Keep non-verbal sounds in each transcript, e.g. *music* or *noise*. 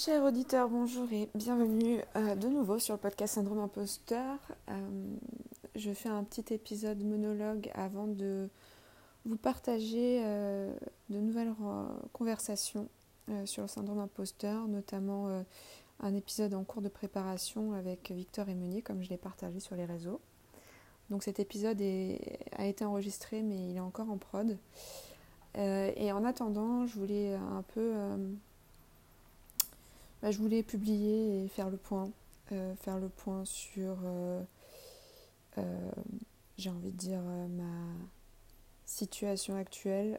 Chers auditeurs, bonjour et bienvenue euh, de nouveau sur le podcast Syndrome Imposteur. Euh, je fais un petit épisode monologue avant de vous partager euh, de nouvelles conversations sur le syndrome imposteur, notamment un épisode en cours de préparation avec Victor et Meunier, comme je l'ai partagé sur les réseaux. Donc cet épisode a été enregistré, mais il est encore en prod. et en attendant, je voulais un peu bah, je voulais publier et faire le point, euh, faire le point sur, euh, euh, j'ai envie de dire, ma situation actuelle,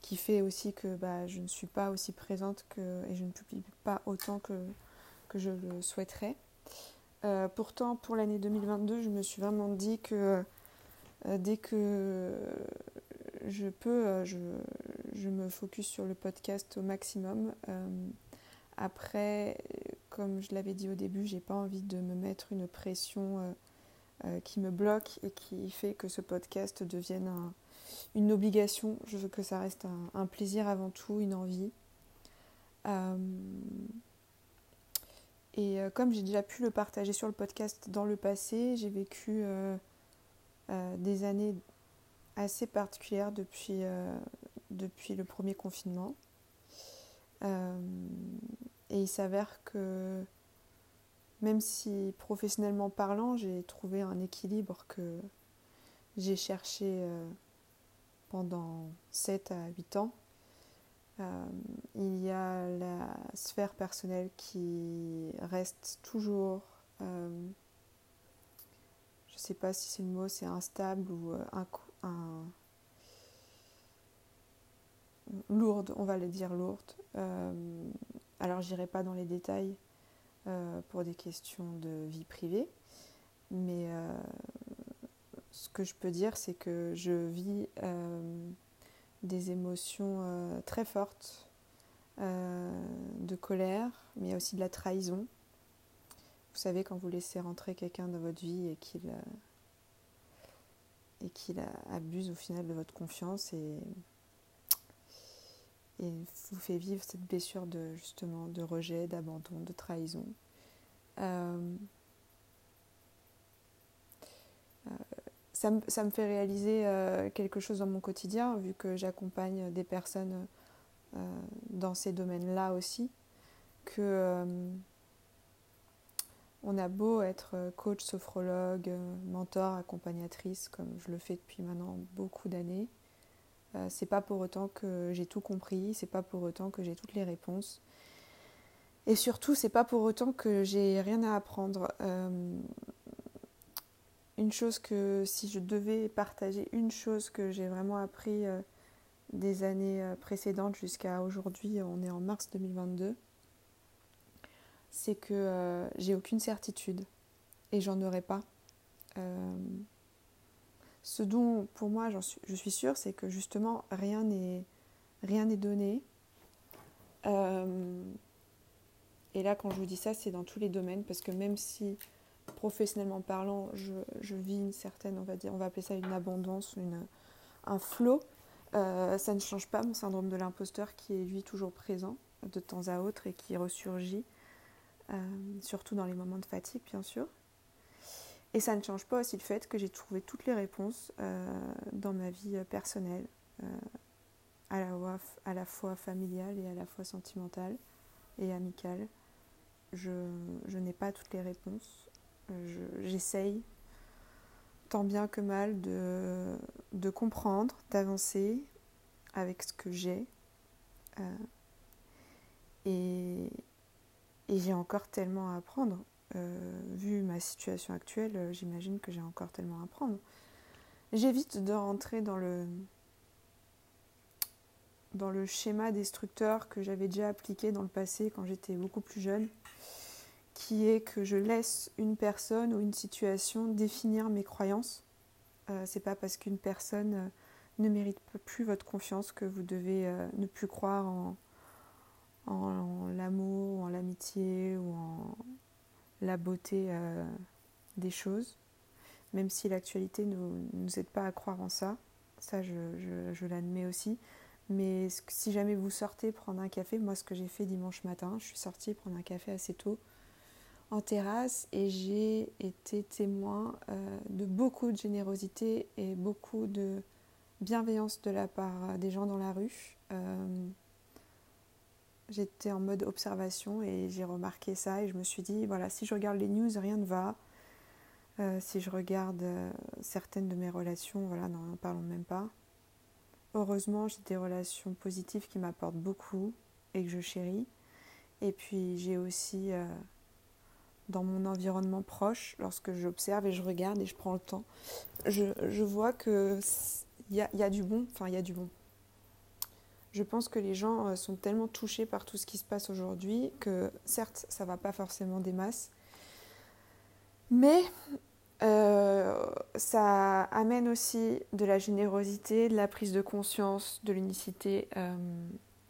qui fait aussi que bah, je ne suis pas aussi présente que, et je ne publie pas autant que, que je le souhaiterais. pourtant, pour l'année 2022, je me suis vraiment dit que dès que je peux, je, je, me focus sur le podcast au maximum. Après, comme je l'avais dit au début, j'ai pas envie de me mettre une pression euh, euh, qui me bloque et qui fait que ce podcast devienne une obligation. Je veux que ça reste un, plaisir avant tout, une envie. Euh, et comme j'ai déjà pu le partager sur le podcast dans le passé, j'ai vécu des années assez particulières depuis, depuis le premier confinement. Et il s'avère que même si professionnellement parlant, j'ai trouvé un équilibre que j'ai cherché euh, pendant 7 à 8 ans, euh, il y a la sphère personnelle qui reste toujours, euh, je ne sais pas si c'est le mot, c'est instable ou un, lourde, on va le dire lourde. Alors j'irai pas dans les détails euh, pour des questions de vie privée, mais euh, ce que je peux dire, c'est que je vis euh, des émotions très fortes de colère, mais aussi de la trahison. Vous savez, quand vous laissez rentrer quelqu'un dans votre vie et qu'il et qu'il abuse au final de votre confiance et et vous fait vivre cette blessure de justement de rejet, d'abandon, de trahison. Euh, euh, ça, me, fait réaliser euh, quelque chose dans mon quotidien, vu que j'accompagne des personnes dans ces domaines-là aussi, que on a beau être coach, sophrologue, mentor, accompagnatrice, comme je le fais depuis maintenant beaucoup d'années, euh, c'est pas pour autant que j'ai tout compris, c'est pas pour autant que j'ai toutes les réponses. Et surtout, c'est pas pour autant que j'ai rien à apprendre. Euh, une chose que si je devais partager une chose que j'ai vraiment appris euh, des années précédentes jusqu'à aujourd'hui, on est en mars 2022, c'est que j'ai aucune certitude et j'en aurai pas. Ce dont, pour moi, je suis sûre, c'est que justement, rien n'est donné. Euh, et là, quand je vous dis ça, c'est dans tous les domaines, parce que même si, professionnellement parlant, je, vis une certaine, on va dire, on va appeler ça une abondance, un flot, euh, ça ne change pas mon syndrome de l'imposteur qui est lui toujours présent de temps à autre et qui ressurgit, euh, surtout dans les moments de fatigue, bien sûr. Et ça ne change pas aussi le fait que j'ai trouvé toutes les réponses euh, dans ma vie euh, personnelle, euh, à, la fois, familiale et à la fois sentimentale et amicale. Je, n'ai pas toutes les réponses. J'essaye tant bien que mal de, comprendre, d'avancer avec ce que j'ai. et j'ai encore tellement à apprendre. Euh, vu ma situation actuelle, euh, j'imagine que j'ai encore tellement à apprendre. J'évite de rentrer dans le, dans le schéma destructeur que j'avais déjà appliqué dans le passé quand j'étais beaucoup plus jeune, qui est que je laisse une personne ou une situation définir mes croyances. Euh, c'est pas parce qu'une personne ne mérite plus votre confiance que vous devez ne plus croire en, en l'amour, en l'amitié ou en, la beauté euh, des choses, même si l'actualité ne nous, aide pas à croire en ça, ça je, je, l'admets aussi, Mais si jamais vous sortez prendre un café, moi ce que j'ai fait dimanche matin, je suis sortie prendre un café assez tôt en terrasse et j'ai été témoin euh, de beaucoup de générosité et beaucoup de bienveillance de la part des gens dans la rue. Euh, j'étais en mode observation et j'ai remarqué ça et je me suis dit, voilà, si je regarde les news, rien ne va. Euh, si je regarde certaines de mes relations, voilà, n'en parlons même pas. Heureusement, j'ai des relations positives qui m'apportent beaucoup et que je chéris. Et puis j'ai aussi dans mon environnement proche, lorsque j'observe et je regarde et je prends le temps, je, je vois que il y y a, du bon, enfin il y a du bon. Je pense que les gens euh, sont tellement touchés par tout ce qui se passe aujourd'hui que certes ça va pas forcément des masses, mais euh, ça amène aussi de la générosité, de la prise de conscience, de l'unicité. Euh,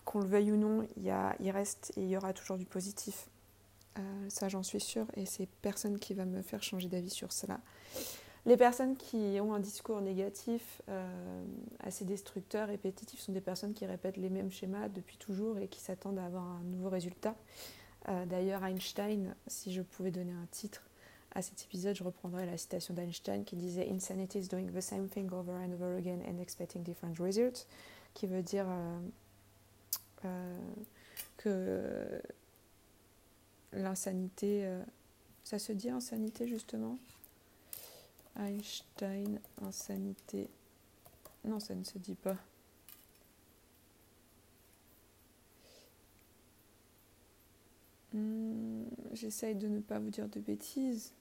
qu'on le veuille ou non, il, y reste et il y aura toujours du positif. Ça, j'en suis sûre, et c'est personne qui va me faire changer d'avis sur cela. Les personnes qui ont un discours négatif, euh, assez destructeur, répétitif, sont des personnes qui répètent les mêmes schémas depuis toujours et qui s'attendent à avoir un nouveau résultat. Euh, d'ailleurs, Einstein, si je pouvais donner un titre à cet épisode, je reprendrais la citation d'Einstein qui disait Insanity is doing the same thing over and over again and expecting different results, qui veut dire que l'insanité. Euh, ça se dit insanité justement? Einstein, insanité. Non, ça ne se dit pas. Hmm, j'essaye de ne pas vous dire de bêtises.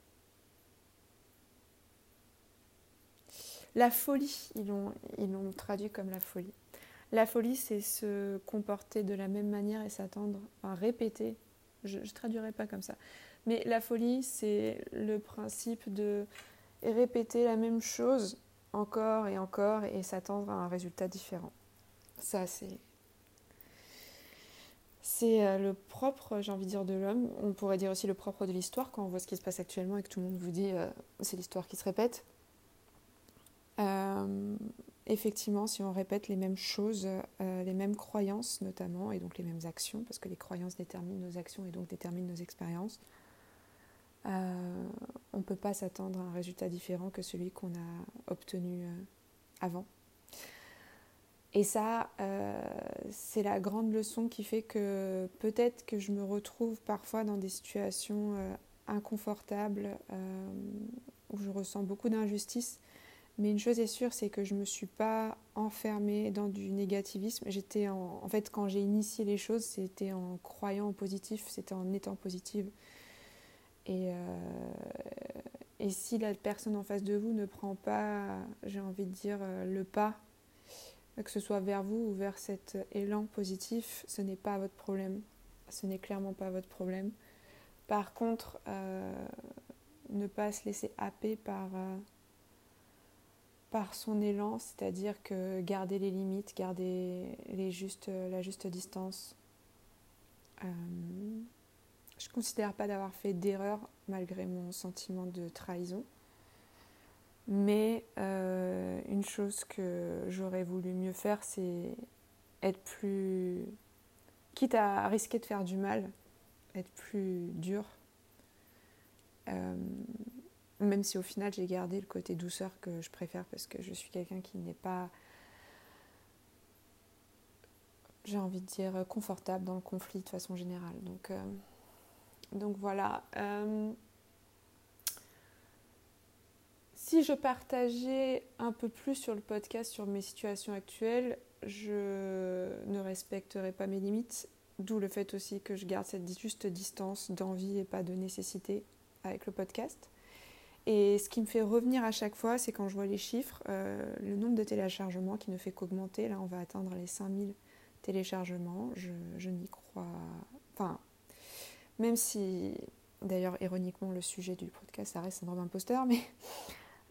La folie, ils l'ont traduit comme la folie. La folie, c'est se comporter de la même manière et s'attendre, à répéter je ne traduirai pas comme ça. Mais la folie, c'est le principe de répéter la même chose encore et encore et s'attendre à un résultat différent. Ça, c'est. C'est euh, le propre, j'ai envie de dire, de l'homme. On pourrait dire aussi le propre de l'histoire quand on voit ce qui se passe actuellement et que tout le monde vous dit euh, c'est l'histoire qui se répète. Euh, effectivement, si on répète les mêmes choses, les mêmes croyances notamment, et donc les mêmes actions, parce que les croyances déterminent nos actions et donc déterminent nos expériences, euh, on ne peut pas s'attendre à un résultat différent que celui qu'on a obtenu euh, avant. Et ça, c'est la grande leçon qui fait que peut-être que je me retrouve parfois dans des situations inconfortables où je ressens beaucoup d'injustice mais une chose est sûre, c'est que je ne me suis pas enfermée dans du négativisme. J'étais en, en fait, quand j'ai initié les choses, c'était en croyant au positif, c'était en étant positive. Et, euh, et si la personne en face de vous ne prend pas, j'ai envie de dire, euh, le pas, que ce soit vers vous ou vers cet élan positif, ce n'est pas votre problème. Ce n'est clairement pas votre problème. Par contre, euh, ne pas se laisser happer par par son élan, c'est-à-dire que garder les limites, garder les la juste distance. Euh, je ne considère pas d'avoir fait d'erreur malgré mon sentiment de trahison. Mais euh, une chose que j'aurais voulu mieux faire, c'est être plus... quitte à risquer de faire du mal, être plus dur. Euh, même si au final j'ai gardé le côté douceur que je préfère parce que je suis quelqu'un qui n'est pas, j'ai envie de dire, confortable dans le conflit de façon générale. Donc, euh, donc voilà. Euh, si je partageais un peu plus sur le podcast sur mes situations actuelles, je ne respecterais pas mes limites, d'où le fait aussi que je garde cette juste distance d'envie et pas de nécessité avec le podcast. Et ce qui me fait revenir à chaque fois, c'est quand je vois les chiffres, euh, le nombre de téléchargements qui ne fait qu'augmenter. Là, on va atteindre les 5000 téléchargements. Je, n'y crois. Enfin, même si, d'ailleurs, ironiquement, le sujet du podcast, ça reste un syndrome imposteur, mais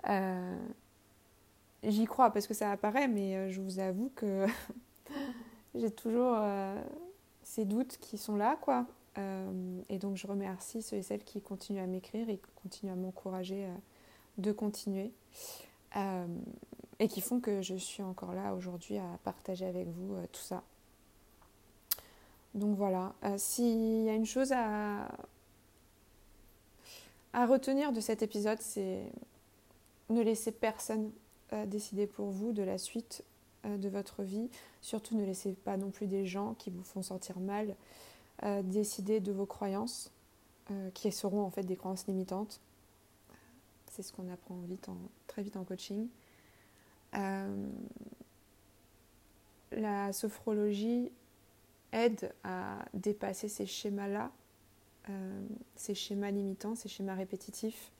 euh, j'y crois parce que ça apparaît, mais euh, je vous avoue que *laughs* j'ai toujours ces doutes qui sont là, quoi. Euh, et donc je remercie ceux et celles qui continuent à m'écrire et qui continuent à m'encourager euh, de continuer. Euh, et qui font que je suis encore là aujourd'hui à partager avec vous tout ça. Donc voilà, s'il y a une chose à, retenir de cet épisode, c'est ne laissez personne décider pour vous de la suite de votre vie. Surtout ne laissez pas non plus des gens qui vous font sentir mal décider de vos croyances, qui seront en fait des croyances limitantes. C'est ce qu'on apprend très vite en coaching. la sophrologie aide à dépasser ces schémas-là, euh, ces schémas limitants, ces schémas répétitifs.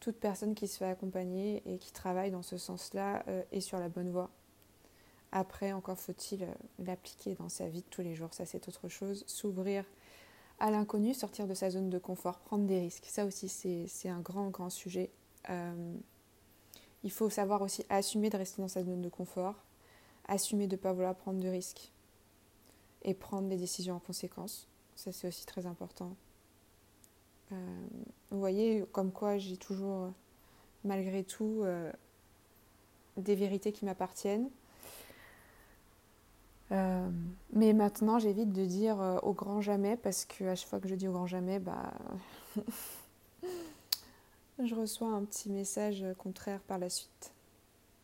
Toute personne qui se fait accompagner et qui travaille dans ce sens-là euh, est sur la bonne voie. Après, encore faut-il euh, l'appliquer dans sa vie de tous les jours, ça c'est autre chose. S'ouvrir à l'inconnu, sortir de sa zone de confort, prendre des risques, ça aussi c'est un grand, grand sujet. il faut savoir aussi assumer de rester dans sa zone de confort, assumer de ne pas vouloir prendre de risques et prendre des décisions en conséquence. Ça, c'est aussi très important. Euh, vous voyez, comme quoi j'ai toujours, malgré tout, euh, des vérités qui m'appartiennent. Euh, mais maintenant, j'évite de dire au grand jamais parce que à chaque fois que je dis au grand jamais, bah, *laughs* je reçois un petit message contraire par la suite.